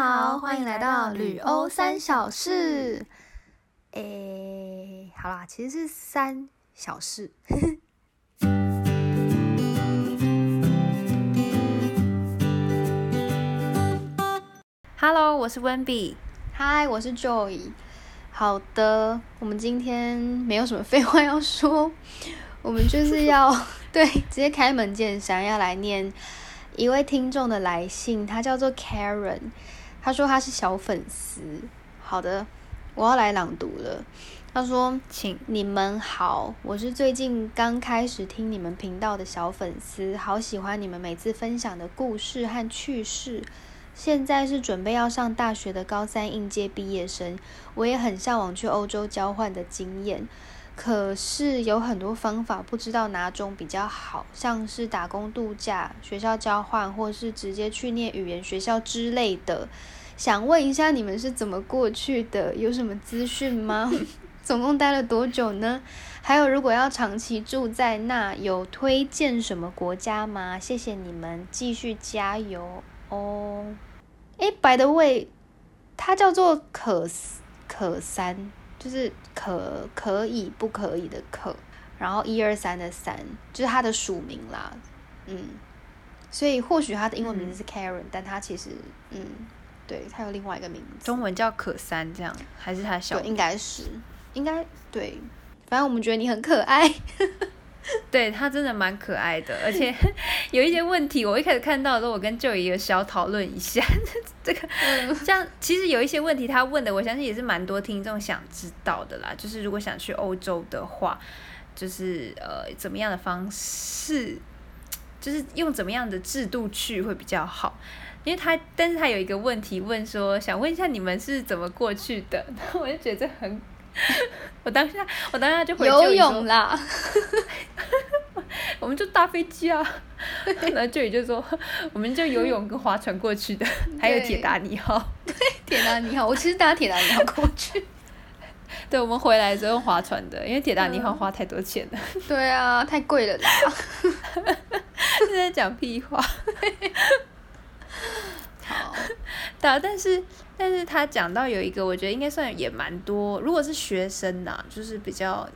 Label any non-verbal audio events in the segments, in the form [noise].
好，欢迎来到旅欧三小事。诶，好啦，其实是三小事。Hello，我是温比。嗨，我是 Joy。好的，我们今天没有什么废话要说，我们就是要 [laughs] 对直接开门见山，要来念一位听众的来信，他叫做 Karen，他说他是小粉丝。好的，我要来朗读了。他说：“请你们好，我是最近刚开始听你们频道的小粉丝，好喜欢你们每次分享的故事和趣事。现在是准备要上大学的高三应届毕业生，我也很向往去欧洲交换的经验。可是有很多方法，不知道哪种比较好，像是打工度假、学校交换，或是直接去念语言学校之类的。想问一下，你们是怎么过去的？有什么资讯吗？[laughs] 总共待了多久呢？还有，如果要长期住在那，有推荐什么国家吗？谢谢你们，继续加油哦！诶 b y the way，它叫做可可三，就是可可以不可以的可，然后一二三的三，就是它的署名啦，嗯，所以或许它的英文名字是 Karen，、但它其实，嗯，对，它有另外一个名字，中文叫可三，这样还是他的小对，应该是，应该对，反正我们觉得你很可爱。[laughs] 对他真的蛮可爱的，而且 [laughs] 有一些问题，我一开始看到的时候，我跟舅爷有小讨论一下。[laughs] 这个像其实有一些问题他问的，我相信也是蛮多听众想知道的啦。就是如果想去欧洲的话，就是呃怎么样的方式，就是用怎么样的制度去会比较好。因为他，但是他有一个问题问说，想问一下你们是怎么过去的？然 [laughs] 后我就觉得很，[laughs] 我当下我当下就回游泳啦，[laughs] 我们就搭飞机啊，然后就也就说，我们就游泳跟划船过去的，还有铁达尼号。对铁达尼号，我其实搭铁达尼号过去。对，我们回来的时候用划船的，因为铁达尼号花太多钱了。对啊，太贵了啦。是在讲屁话。好，[laughs] 对啊，但是但是他讲到有一个，我觉得应该算也蛮多，如果是学生呐、就是比较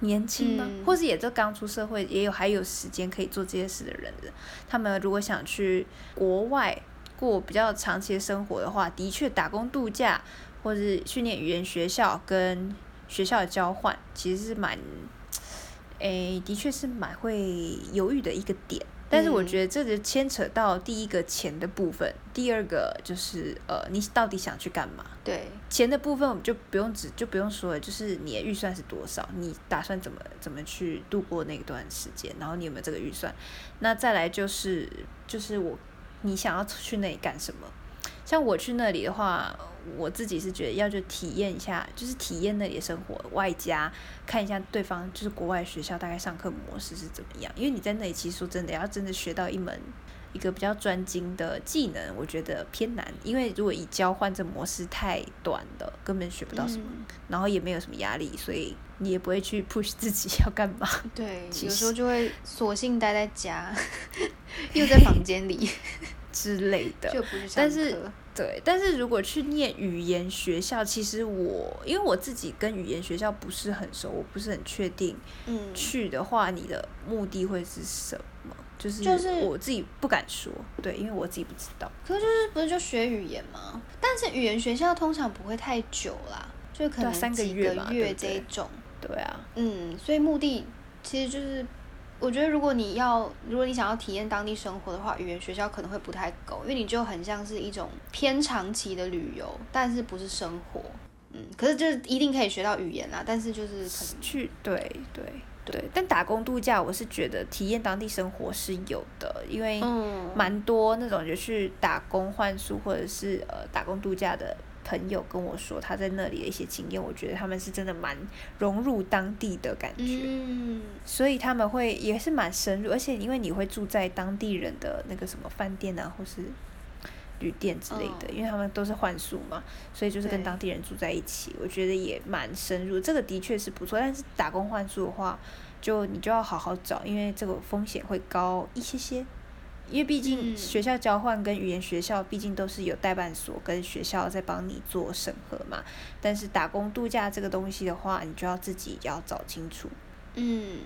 年轻嘛，嗯或是也就刚出社会，也有还有时间可以做这些事的人的，他们如果想去国外过比较长期的生活的话，的确打工度假或是训练语言学校跟学校的交换，其实是蛮，诶，的确是蛮会犹豫的一个点。但是我嗯觉得这就牵扯到第一个钱的部分，第二个就是呃，你到底想去干嘛？对，钱的部分我们就不用只就不用说了，就是你的预算是多少，你打算怎么怎么去度过那段时间，然后你有没有这个预算？那再来就是就是我你想要去那里干什么？像我去那里的话，我自己是觉得要就体验一下，就是体验那里的生活，外加看一下对方就是国外学校大概上课模式是怎么样。因为你在那里其实说真的，要真的学到一门一个比较专精的技能，我觉得偏难。因为如果以交换这模式太短了，根本学不到什么，嗯然后也没有什么压力，所以你也不会去 push 自己 [laughs] 要干嘛。对，有时候就会索性待在家，[laughs] 又在房间里，之类的，就不但是对，但是如果去念语言学校，其实我因为我自己跟语言学校不是很熟，我不是很确定嗯，去的话，你的目的会是什么？就是就是我自己不敢说，对，因为我自己不知道。可是就是不是就学语言吗？但是语言学校通常不会太久啦，就可能三个几月这一种。对啊，嗯，所以目的其实就是，我觉得如果你要，如果你想要体验当地生活的话，语言学校可能会不太够，因为你就很像是一种偏长期的旅游，但是不是生活。嗯，可是就是一定可以学到语言啦，但是就是可能去对对对，但打工度假，我是觉得体验当地生活是有的，因为嗯蛮多那种就去打工换宿或者是呃打工度假的朋友跟我说他在那里的一些经验，我觉得他们是真的蛮融入当地的感觉，嗯所以他们会也是蛮深入，而且因为你会住在当地人的那个什么饭店啊，或是旅店之类的，嗯因为他们都是换宿嘛，所以就是跟当地人住在一起，我觉得也蛮深入，这个的确是不错。但是打工换宿的话，就你就要好好找，因为这个风险会高一些些。因为毕竟嗯学校交换跟语言学校毕竟都是有代办所跟学校在帮你做审核嘛，但是打工度假这个东西的话，你就要自己要找清楚。嗯，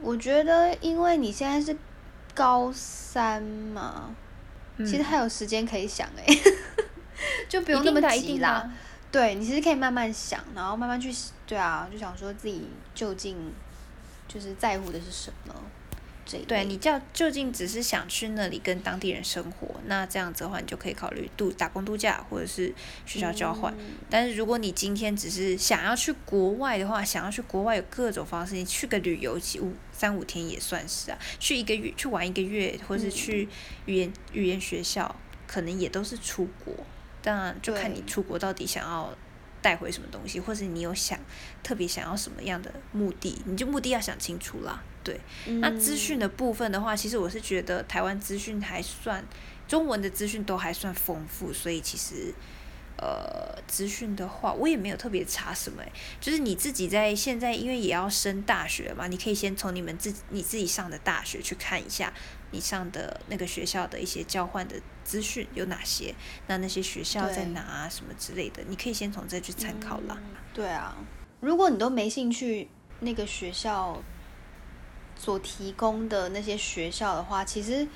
我觉得因为你现在是高三嘛，其实嗯还有时间可以想哎、[laughs] 就不用那么急啦。对你其实可以慢慢想，然后慢慢去，对啊，就想说自己究竟就是在乎的是什么这一类对你叫究竟只是想去那里跟当地人生活，那这样子的话，你就可以考虑度打工度假或者是学校交换。嗯但是如果你今天只是想要去国外的话，想要去国外有各种方式，你去个旅游几五三五天也算是啊，去一个月去玩一个月，或是嗯去语言语言学校，可能也都是出国。当然就看你出国到底想要带回什么东西，或是你有想特别想要什么样的目的，你就目的要想清楚啦。对，那资讯嗯的部分的话，其实我是觉得台湾资讯还算中文的资讯都还算丰富，所以其实呃资讯的话，我也没有特别查什么、欸，就是你自己在现在因为也要升大学嘛，你可以先从你们自你自己上的大学去看一下你上的那个学校的一些交换的资讯有哪些，那那些学校在哪啊什么之类的，你可以先从这去参考啦。嗯对啊，如果你都没兴趣那个学校所提供的那些学校的话，其实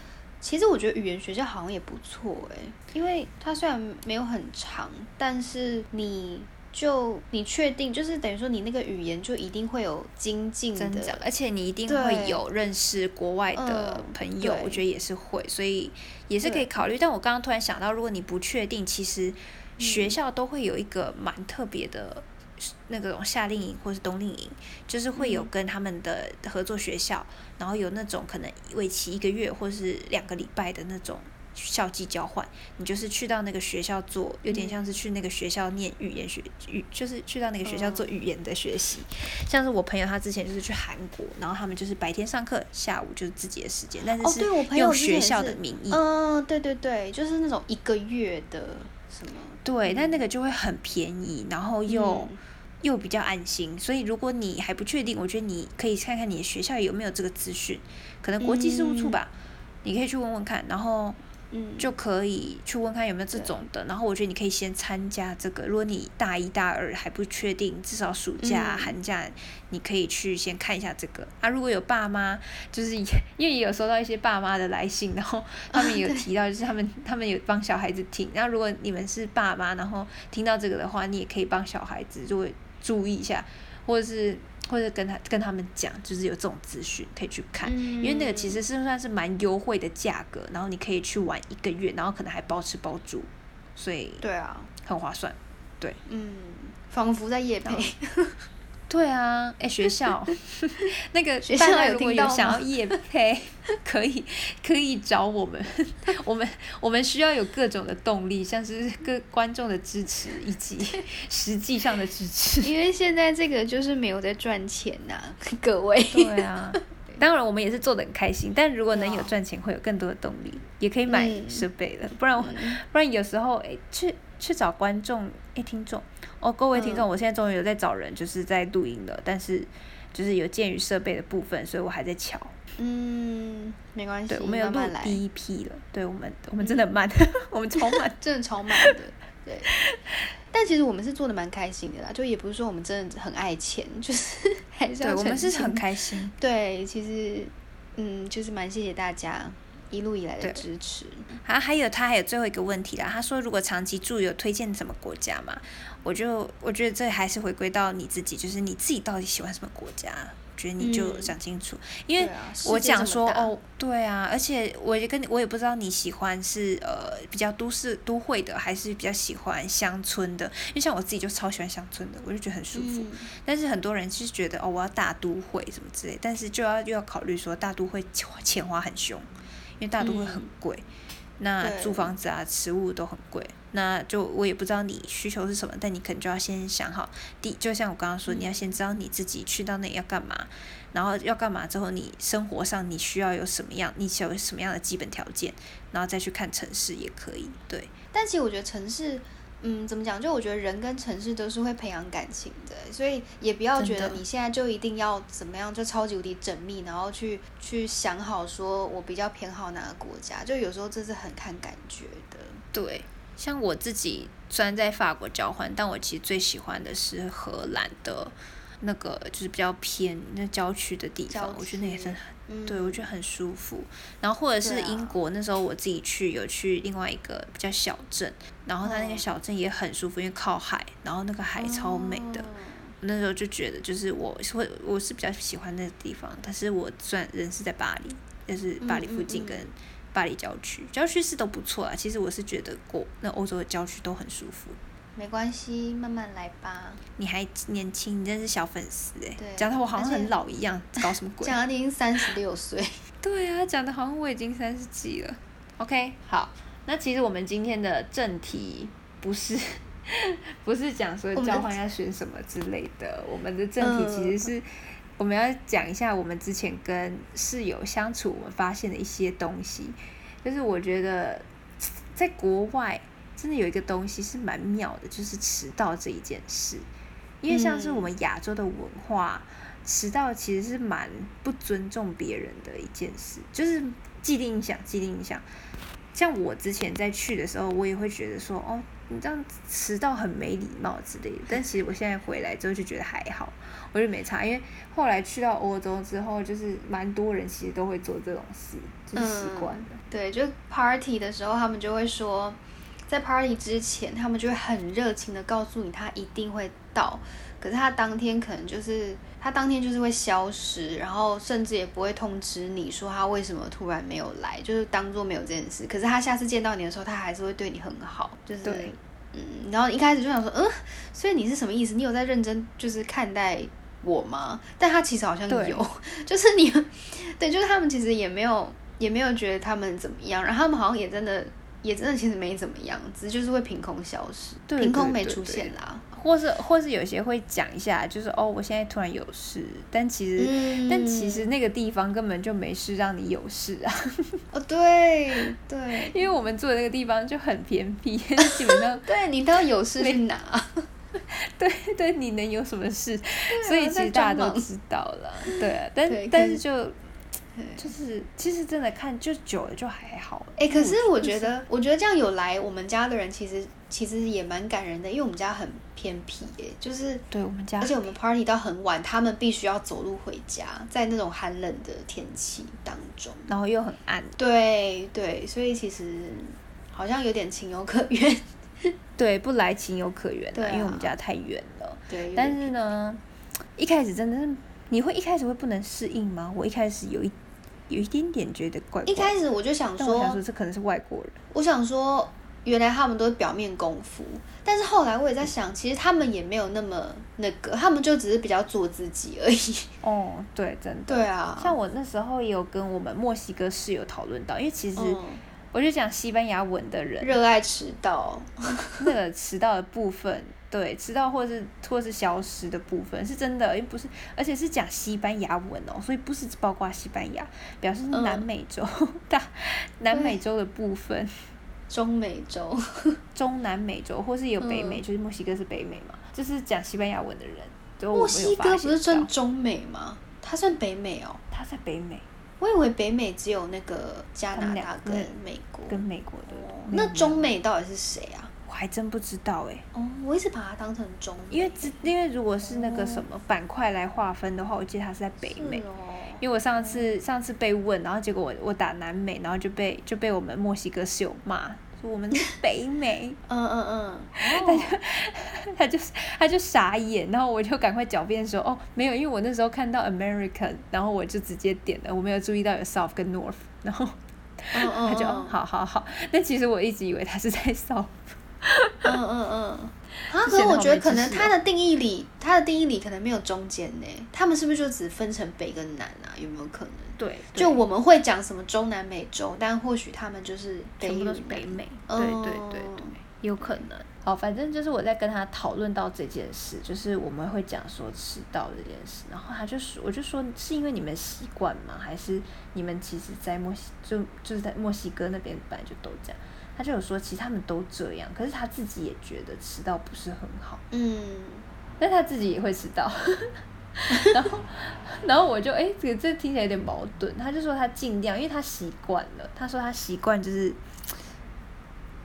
其实我觉得语言学校好像也不错诶，因为它虽然没有很长，但是你。就你确定，就是等于说你那个语言就一定会有精进增长，的，而且你一定会有认识国外的嗯朋友，对我觉得也是会，所以也是可以考虑。但我刚刚突然想到，如果你不确定，其实学嗯校都会有一个蛮特别的。那种夏令营或是冬令营，就是会有嗯。跟他们的合作学校，然后有那种可能为期一个月或是两个礼拜的那种校际交换，你就是去到那个学校做，有点嗯。像是去那个学校念语言学语，就是去到那个学校做嗯语言的学习。像是我朋友他之前就是去韩国，然后他们就是白天上课，下午就是自己的时间，但是哦，对我是朋友用学校的名义。嗯，对对对，就是那种一个月的什么，对，但那嗯。个就会很便宜，然后又、嗯又比较安心。所以如果你还不确定，我觉得你可以看看你的学校有没有这个资讯，可能国际事务处吧，你可以去问问看，然后嗯，就可以去问看有没有这种的。然后我觉得你可以先参加这个，如果你大一大二还不确定，至少暑假、嗯寒假你可以去先看一下这个啊。如果有爸妈，就是也因为也有收到一些爸妈的来信，然后他们有提到，就是他们他们有帮小孩子听。然后如果你们是爸妈，然后听到这个的话，你也可以帮小孩子就会注意一下，或者是或者跟他跟他们讲，就是有这种资讯可以去看。因为那个其实是算是蛮优惠的价格，然后你可以去玩一个月，然后可能还包吃包住，所以对啊，很划算。对嗯，仿佛在夜配，对啊，哎，学校 [laughs] 那个学校有听到想要夜配，可以可以找我们，我们我们需要有各种的动力，像是各观众的支持以及 [laughs] 实际上的支持。因为现在这个就是没有在赚钱呐、[laughs] 各位。对啊，当然我们也是做的很开心，但如果能有赚钱，会有更多的动力，也可以买嗯设备了，不然不然有时候哎、去去找观众哎、听众哦，各位听众，嗯我现在终于有在找人，就是在录音了，但是就是有鉴于设备的部分，所以我还在瞧。嗯，没关系，对，我们有录第一批了，对我们我们真的很慢，[laughs] 我们超慢。[laughs] 真的超慢的，对。但其实我们是做的蛮开心的啦，就也不是说我们真的很爱钱，就是 [laughs] 还是对，我们是很开心。对，其实嗯，就是蛮谢谢大家一路以来的支持。啊，还有他还有最后一个问题啦，他说如果长期住有推荐什么国家吗？我就我觉得这还是回归到你自己，就是你自己到底喜欢什么国家，我觉得你就嗯。想清楚，因为我讲说哦，对啊，而且我也跟你我也不知道你喜欢是呃比较都市都会的，还是比较喜欢乡村的，因为像我自己就超喜欢乡村的，我就觉得很舒服。嗯。但是很多人是觉得哦，我要大都会什么之类，但是就要又要考虑说大都会钱钱花很凶，因为大都会很嗯。贵，那租房子啊、食物都很贵，那就我也不知道你需求是什么，但你可能就要先想好，第就像我刚刚说，你要先知道你自己去到那里要干嘛，然后要干嘛之后，你生活上你需要有什么样，你需要有什么样的基本条件，然后再去看城市也可以，对，但其实我觉得城市嗯，怎么讲？就我觉得人跟城市都是会培养感情的，所以也不要觉得你现在就一定要怎么样，就超级无敌缜密，然后去去想好说我比较偏好哪个国家。就有时候这是很看感觉的。对，像我自己虽然在法国交换，但我其实最喜欢的是荷兰的。那个就是比较偏那郊区的地方，我觉得那也是很，对我觉得很舒服。然后或者是英国，那时候我自己去有去另外一个比较小镇，然后它那个小镇也很舒服，因为靠海，然后那个海超美的。那时候就觉得，就是我会我是比较喜欢那个地方，但是我算人是在巴黎，就是巴黎附近跟巴黎郊区，郊区是都不错啊。其实我是觉得过那欧洲的郊区都很舒服。没关系，慢慢来吧。你还年轻，你真是小粉丝哎，讲的我好像很老一样，搞什么鬼？讲的已经三十六岁。[laughs] 对啊，讲的好像我已经三十几了。OK，好，那其实我们今天的正题不是 [laughs] 不是讲说交换要选什么之类的，我们的正题其实是我们要讲一下我们之前跟室友相处，我们发现的一些东西，就是我觉得在国外。真的有一个东西是蛮妙的，就是迟到这一件事。因为像是我们亚洲的文化，迟到其实是蛮不尊重别人的一件事，就是既定印象，既定印象。像我之前在去的时候，我也会觉得说，哦，你这样迟到很没礼貌之类的。但其实我现在回来之后就觉得还好，我就没差。因为后来去到欧洲之后，就是蛮多人其实都会做这种事，就是习惯了。对，就 party 的时候，他们就会说。在 party 之前，他们就会很热情的告诉你他一定会到，可是他当天可能就是他当天就是会消失，然后甚至也不会通知你说他为什么突然没有来，就是当做没有这件事。可是他下次见到你的时候，他还是会对你很好，就是嗯，然后一开始就想说，嗯，所以你是什么意思？你有在认真就是看待我吗？但他其实好像有，[laughs] 就是你，对，就是他们其实也没有也没有觉得他们怎么样，然后他们好像也真的。也真的其实没怎么样，只是就是会凭空消失，凭空没出现啦。或是或是有些会讲一下，就是哦，我现在突然有事，但其实但其实那个地方根本就没事让你有事啊。[laughs] 哦，对对，因为我们住的那个地方就很偏僻，[laughs] 基本上对你都有事去哪？[laughs] 对对，你能有什么事？所以其实大家都知道了，对啊，但但是就。就是，其实真的看就久了就还好。哎，可是我觉得，我觉得这样有来我们家的人，其实其实也蛮感人的，因为我们家很偏僻，哎，就是对我们家，而且我们 party 到很晚，他们必须要走路回家，在那种寒冷的天气当中，然后又很暗。对对，所以其实好像有点情有可原。[laughs] 对，不来情有可原，对，因为我们家太远了。对，但是呢，一开始真的是，你会一开始会不能适应吗？我一开始有一。有一点点觉得怪。一开始我就想说，我想说这可能是外国人。我想说，原来他们都是表面功夫，但是后来我也在想，其实他们也没有那么那个，他们就只是比较做自己而已。哦，对，真的。对啊。像我那时候也有跟我们墨西哥室友讨论到，因为其实我就讲西班牙文的人热爱迟到，那个迟到的部分。对，迟到或是或是消失的部分是真的，因为不是，而且是讲西班牙文哦，所以不是包括西班牙，表示南美洲大南美洲的部分，中美洲，[laughs] 中南美洲，或是有北美，就是墨西哥是北美嘛，就是讲西班牙文的人，墨西哥不是算中美吗？它算北美哦，它在北美，我以为北美只有那个加拿大跟美国，跟美国的，那中美到底是谁啊？我还真不知道哎。哦，我一直把它当成中。因为只因为如果是那个什么板块来划分的话，我记得它是在北美。哦。因为我上次上次被问，然后结果我我打南美，然后就被就被我们墨西哥室友骂，说我们是北美。[laughs] 嗯嗯嗯。他就 [laughs] 他就他就傻眼，然后我就赶快狡辩说，哦，没有，因为我那时候看到 American，然后我就直接点了，我没有注意到有 South 跟 North，然后 [laughs] 他就好好好，但其实我一直以为他是在 South。[laughs] 嗯嗯嗯，啊，可是我觉得可能它的定义里，它的定义里可能没有中间呢。他们是不是就只分成北跟南啊？有没有可能？对，就我们会讲什么中南美洲，但或许他们就是全部都是北美。对对对对，有可能。好，反正就是我在跟他讨论到这件事，就是我们会讲说迟到这件事，然后他就说，我就说是因为你们习惯吗？还是你们其实，在墨西就就是在墨西哥那边本来就都这样？他就有说，其实他们都这样，可是他自己也觉得迟到不是很好，嗯，但他自己也会迟到。[laughs] 然后，[laughs] 然后我就哎，这个这听起来有点矛盾。他就说他尽量，因为他习惯了。他说他习惯就是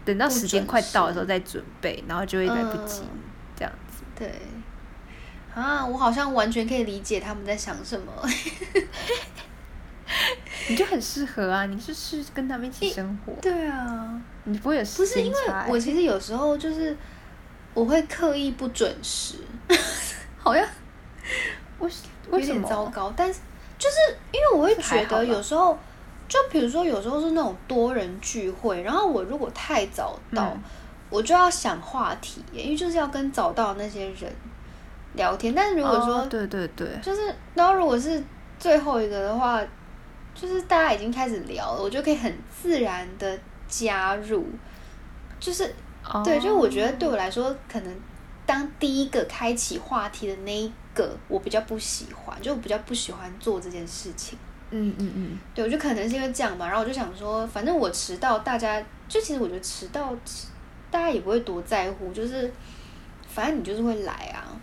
等到时间快到的时候再准备，然后就会来不及这样子。对。啊，我好像完全可以理解他们在想什么。[laughs] 你就很适合啊！你是是跟他们一起生活。对啊。你不会有不是因为我其实有时候就是我会刻意不准时，[laughs] 好像。我有点糟糕，但是就是因为我会觉得有时候，就比如说有时候是那种多人聚会，然后我如果太早到，我就要想话题，因为就是要跟早到那些人聊天。但是如果说对对对，就是然后如果是最后一个的话，就是大家已经开始聊了，我就可以很自然的加入，就是对，就我觉得对我来说，可能当第一个开启话题的那一。个我比较不喜欢，就比较不喜欢做这件事情。嗯嗯嗯，对，我就可能是因为这样吧。然后我就想说，反正我迟到，大家就其实我觉得迟到，大家也不会多在乎。就是反正你就是会来啊。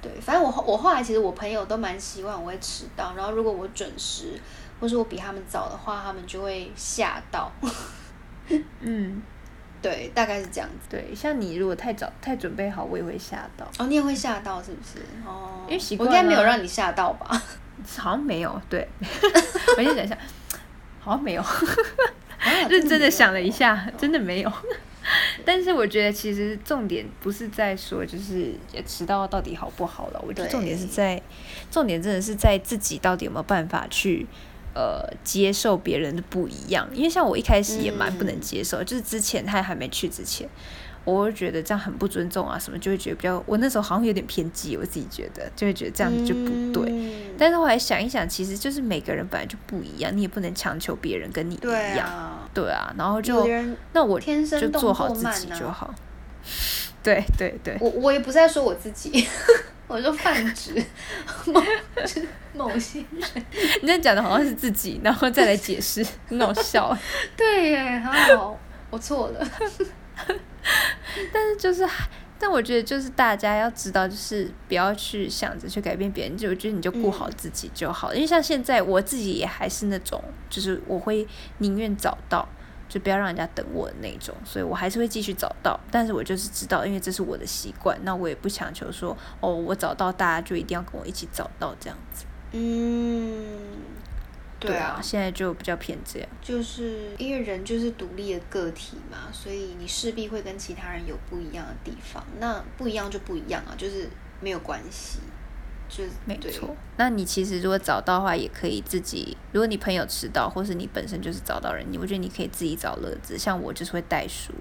对，反正我我后来其实我朋友都蛮希望我会迟到。然后如果我准时，或是我比他们早的话，他们就会吓到。[laughs] 嗯。对，大概是这样子。对，像你如果太早太准备好，我也会吓到。哦，你也会吓到是不是？哦，因为习惯。我应该没有让你吓到吧？[laughs] 好像没有。对，[laughs] 我先想一下，好像没有。认真的想了一下，真的没有。但是我觉得其实重点不是在说就是迟到到底好不好了，我觉得重点是在重点真的是在自己到底有没有办法去。呃，接受别人的不一样，因为像我一开始也蛮不能接受，就是之前他还没去之前，我会觉得这样很不尊重啊，什么就会觉得比较，我那时候好像有点偏激，我自己觉得就会觉得这样子就不对。但是后来想一想，其实就是每个人本来就不一样，你也不能强求别人跟你一样，对啊，然后就那我就做好自己就好。[laughs] 对对对，我我也不是在说我自己。我就泛指 [laughs] 某某些人，你在讲的好像是自己，然后再来解释，很好笑。对耶，好，我错了。但是就是，但我觉得就是大家要知道，就是不要去想着去改变别人，就我觉得你就顾好自己就好。因为像现在我自己也还是那种，就是我会宁愿找到。就不要让人家等我的那种，所以我还是会继续找到，但是我就是知道，因为这是我的习惯，那我也不强求说，哦，我找到大家就一定要跟我一起找到这样子。嗯，对啊，现在就比较偏这样，就是因为人就是独立的个体嘛，所以你势必会跟其他人有不一样的地方，那不一样就不一样啊，就是没有关系。没错，那你其实如果找到的话，也可以自己。如果你朋友迟到，或是你本身就是找到人，你我觉得你可以自己找乐子。像我就是会带书，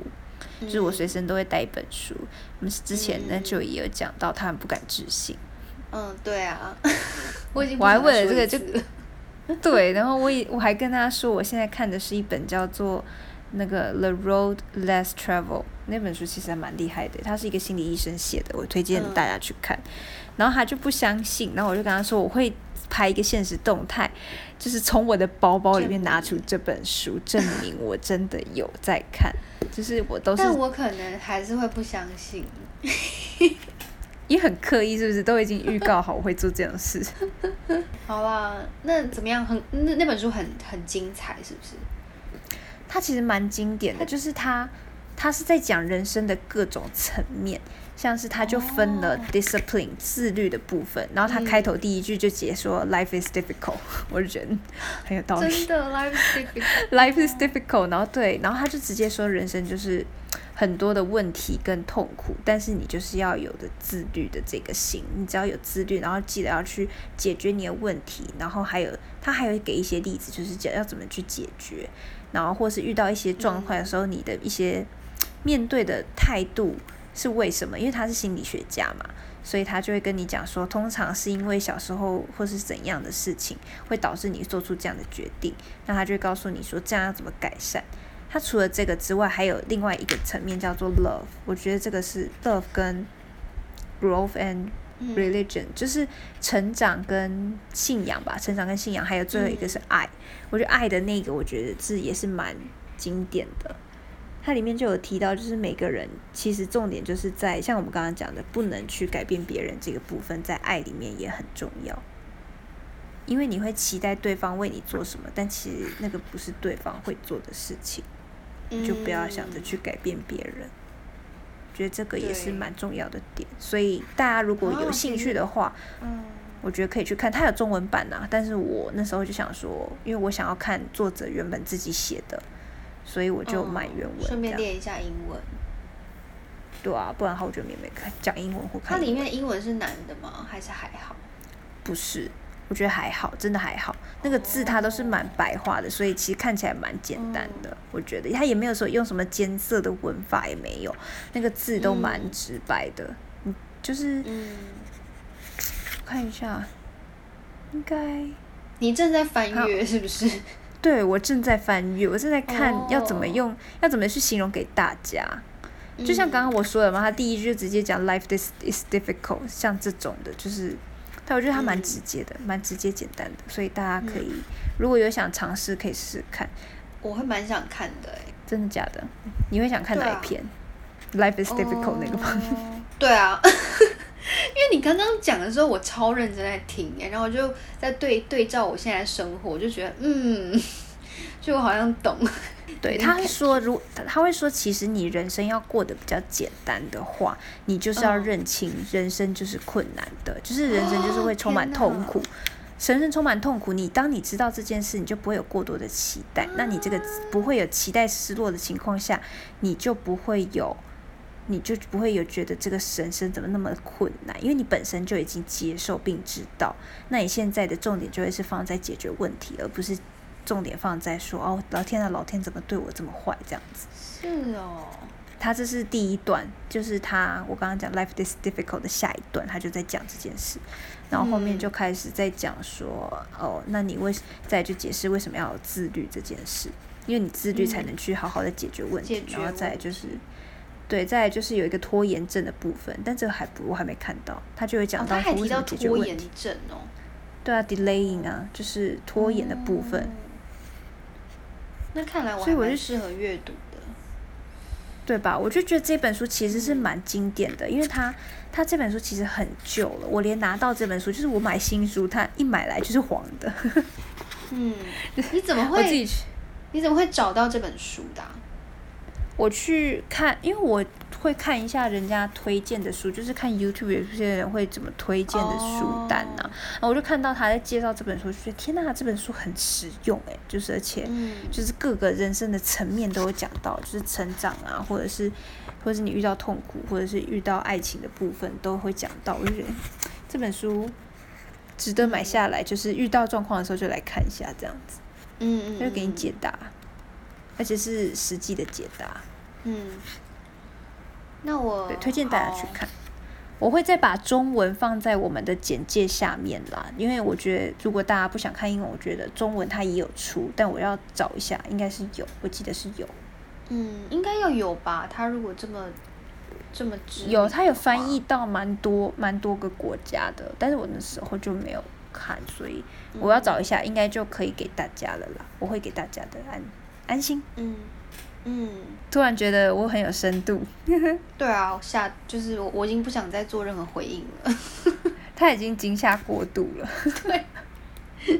就是我随身都会带一本书。我们之前呢就也有讲到，他很不敢置信。嗯，对啊，[laughs] 我已经我还为了这个就对，然后我也我还跟他说，我现在看的是一本叫做那个《The Road Less Travel》那本书，其实还蛮厉害的。他是一个心理医生写的，我推荐大家去看。然后他就不相信，然后我就跟他说，我会拍一个现实动态，就是从我的包包里面拿出这本书，证明我真的有在看。就是我都是，但我可能还是会不相信。[laughs] 也很刻意，是不是？都已经预告好我会做这样的事。[laughs] 好啦，那怎么样？很那那本书很很精彩，是不是？它其实蛮经典的，就是它它是在讲人生的各种层面。像是它就分了 discipline 自律的部分，然后它开头第一句就解说 life is difficult，[laughs] 我就觉得很有道理。真的 life is difficult。[laughs] life is difficult，然后对，然后他就直接说人生就是很多的问题跟痛苦，但是你就是要有的自律的这个心，你只要有自律，然后记得要去解决你的问题，然后还有他还有给一些例子，就是讲要怎么去解决，然后或是遇到一些状况的时候，你的一些面对的态度。是为什么？因为他是心理学家嘛，所以他就会跟你讲说，通常是因为小时候或是怎样的事情会导致你做出这样的决定。那他就会告诉你说，这样要怎么改善。他除了这个之外，还有另外一个层面叫做 love。我觉得这个是 love 跟 growth and religion，就是成长跟信仰吧，成长跟信仰，还有最后一个是爱。我觉得爱的那个，我觉得字也是蛮经典的。它里面就有提到，就是每个人其实重点就是在像我们刚刚讲的，不能去改变别人这个部分，在爱里面也很重要。因为你会期待对方为你做什么，但其实那个不是对方会做的事情，就不要想着去改变别人。觉得这个也是蛮重要的点，所以大家如果有兴趣的话，嗯，我觉得可以去看，它有中文版呐。但是我那时候就想说，因为我想要看作者原本自己写的，所以我就买原文，顺便练一下英文。对啊，不然好久没没看讲英文或看。它里面英文是难的吗？还是还好？不是。我觉得还好，真的还好。那个字它都是蛮白话的，所以其实看起来蛮简单的。我觉得它也没有说用什么艰涩的文法，也没有。那个字都蛮直白的，嗯，就是，看一下，应该你正在翻阅是不是？[laughs] 对，我正在翻阅，我正在看要怎么用，要怎么去形容给大家。就像刚刚我说的嘛，他第一句就直接讲 “life this is difficult”，像这种的，就是。但我觉得它蛮直接的，蛮直接简单的，所以大家可以如果有想尝试，可以试试看。我会蛮想看的，真的假的？你会想看哪一篇？Life is difficult 那个吗？[laughs] 对啊，[laughs] 因为你刚刚讲的时候，我超认真在听，然后我就在对对照我现在生活，我就觉得嗯，[laughs] 就我好像懂。对，他会说，如他会说，其实你人生要过得比较简单的话，你就是要认清人生就是困难的，就是人生就是会充满痛苦，人生充满痛苦。你当你知道这件事，你就不会有过多的期待，那你这个不会有期待失落的情况下，你就不会有，你就不会有觉得这个人生怎么那么困难，因为你本身就已经接受并知道，那你现在的重点就会是放在解决问题，而不是。重点放在说哦，老天啊，老天怎么对我这么坏？这样子是哦。他这是第一段，就是他我刚刚讲 life is difficult 的下一段，他就在讲这件事，然后后面就开始在讲说哦，那你为再就解释为什么要有自律这件事，因为你自律才能去好好的解决问题，然后再就是对，再就是有一个拖延症的部分，但这个还不我还没看到，他就会讲到为什么解决问题哦。对啊，delaying 啊，就是拖延的部分。那看来我还是适合阅读的，对吧？我就觉得这本书其实是蛮经典的，因为它它这本书其实很旧了，我连拿到这本书，就是我买新书，它一买来就是黄的。[laughs] 嗯，你怎么会？我自己去。你怎么会找到这本书的？我去看，因为我。会看一下人家推荐的书，就是看 YouTube 有些人会怎么推荐的书单呐。然后我就看到他在介绍这本书，就觉得天呐，这本书很实用诶，就是而且就是各个人生的层面都有讲到，就是成长啊，或者是或者是你遇到痛苦，或者是遇到爱情的部分都会讲到。我就觉得这本书值得买下来，就是遇到状况的时候就来看一下这样子。嗯嗯，就给你解答，而且是实际的解答。嗯。那我对推荐大家去看，我会再把中文放在我们的简介下面啦，因为我觉得如果大家不想看英文，我觉得中文它也有出，但我要找一下，应该是有，我记得是有。嗯，应该要有吧？它如果这么这么有，它有翻译到蛮多蛮多个国家的，但是我那时候就没有看，所以我要找一下，应该就可以给大家了啦。我会给大家的安安心。嗯。嗯，突然觉得我很有深度。[laughs] [laughs] 对啊，下就是我我已经不想再做任何回应了。[laughs] 他已经惊吓过度了。对，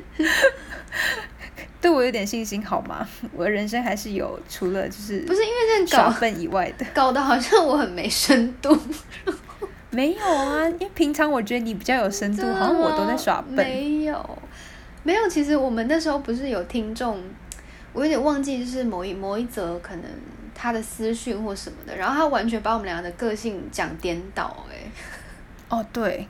对我有点信心好吗？我的人生还是有除了就是不是因为这搞笨以外的，搞得好像我很没深度。没有啊，因为平常我觉得你比较有深度，好像我都在耍笨。没有，没有。其实我们那时候不是有听众。我有点忘记，就是某一某一则可能他的私讯或什么的，然后他完全把我们俩的个性讲颠倒，哎，哦对，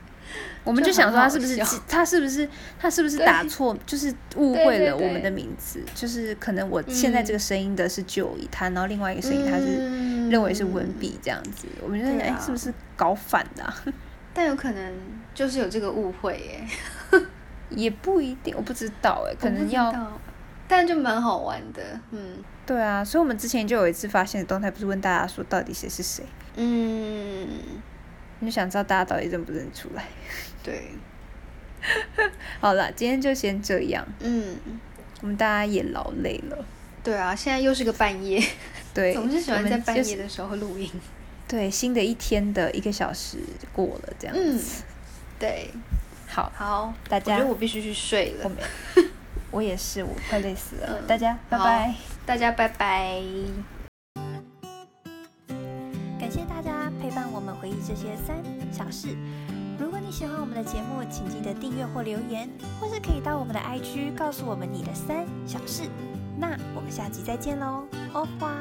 [laughs] 我们就想说他是不是他是不是他是不是打错，就是误会了我们的名字，就是可能我现在这个声音的是旧一他，然后另外一个声音他是认为是文笔这样子，我们就在哎是不是搞反的？[laughs] 但有可能就是有这个误会，耶，[laughs] 也不一定，我不知道，哎，可能要。但就蛮好玩的，嗯，对啊，所以我们之前就有一次发现的动态，不是问大家说到底谁是谁，嗯，你就想知道大家到底认不认出来，对，[laughs] 好了，今天就先这样，嗯，我们大家也劳累了，对啊，现在又是个半夜，[laughs] 对，总是喜欢在半夜的时候录音。对，新的一天的一个小时过了，这样嗯子。对，好，好，大家我觉得我必须去睡了。[laughs] 我也是，我快累死了。嗯大家拜拜。大家拜拜。感谢大家陪伴我们回忆这些三小事。如果你喜欢我们的节目，请记得订阅或留言，或是可以到我们的 IG 告诉我们你的三小事。那我们下集再见喽，欧花。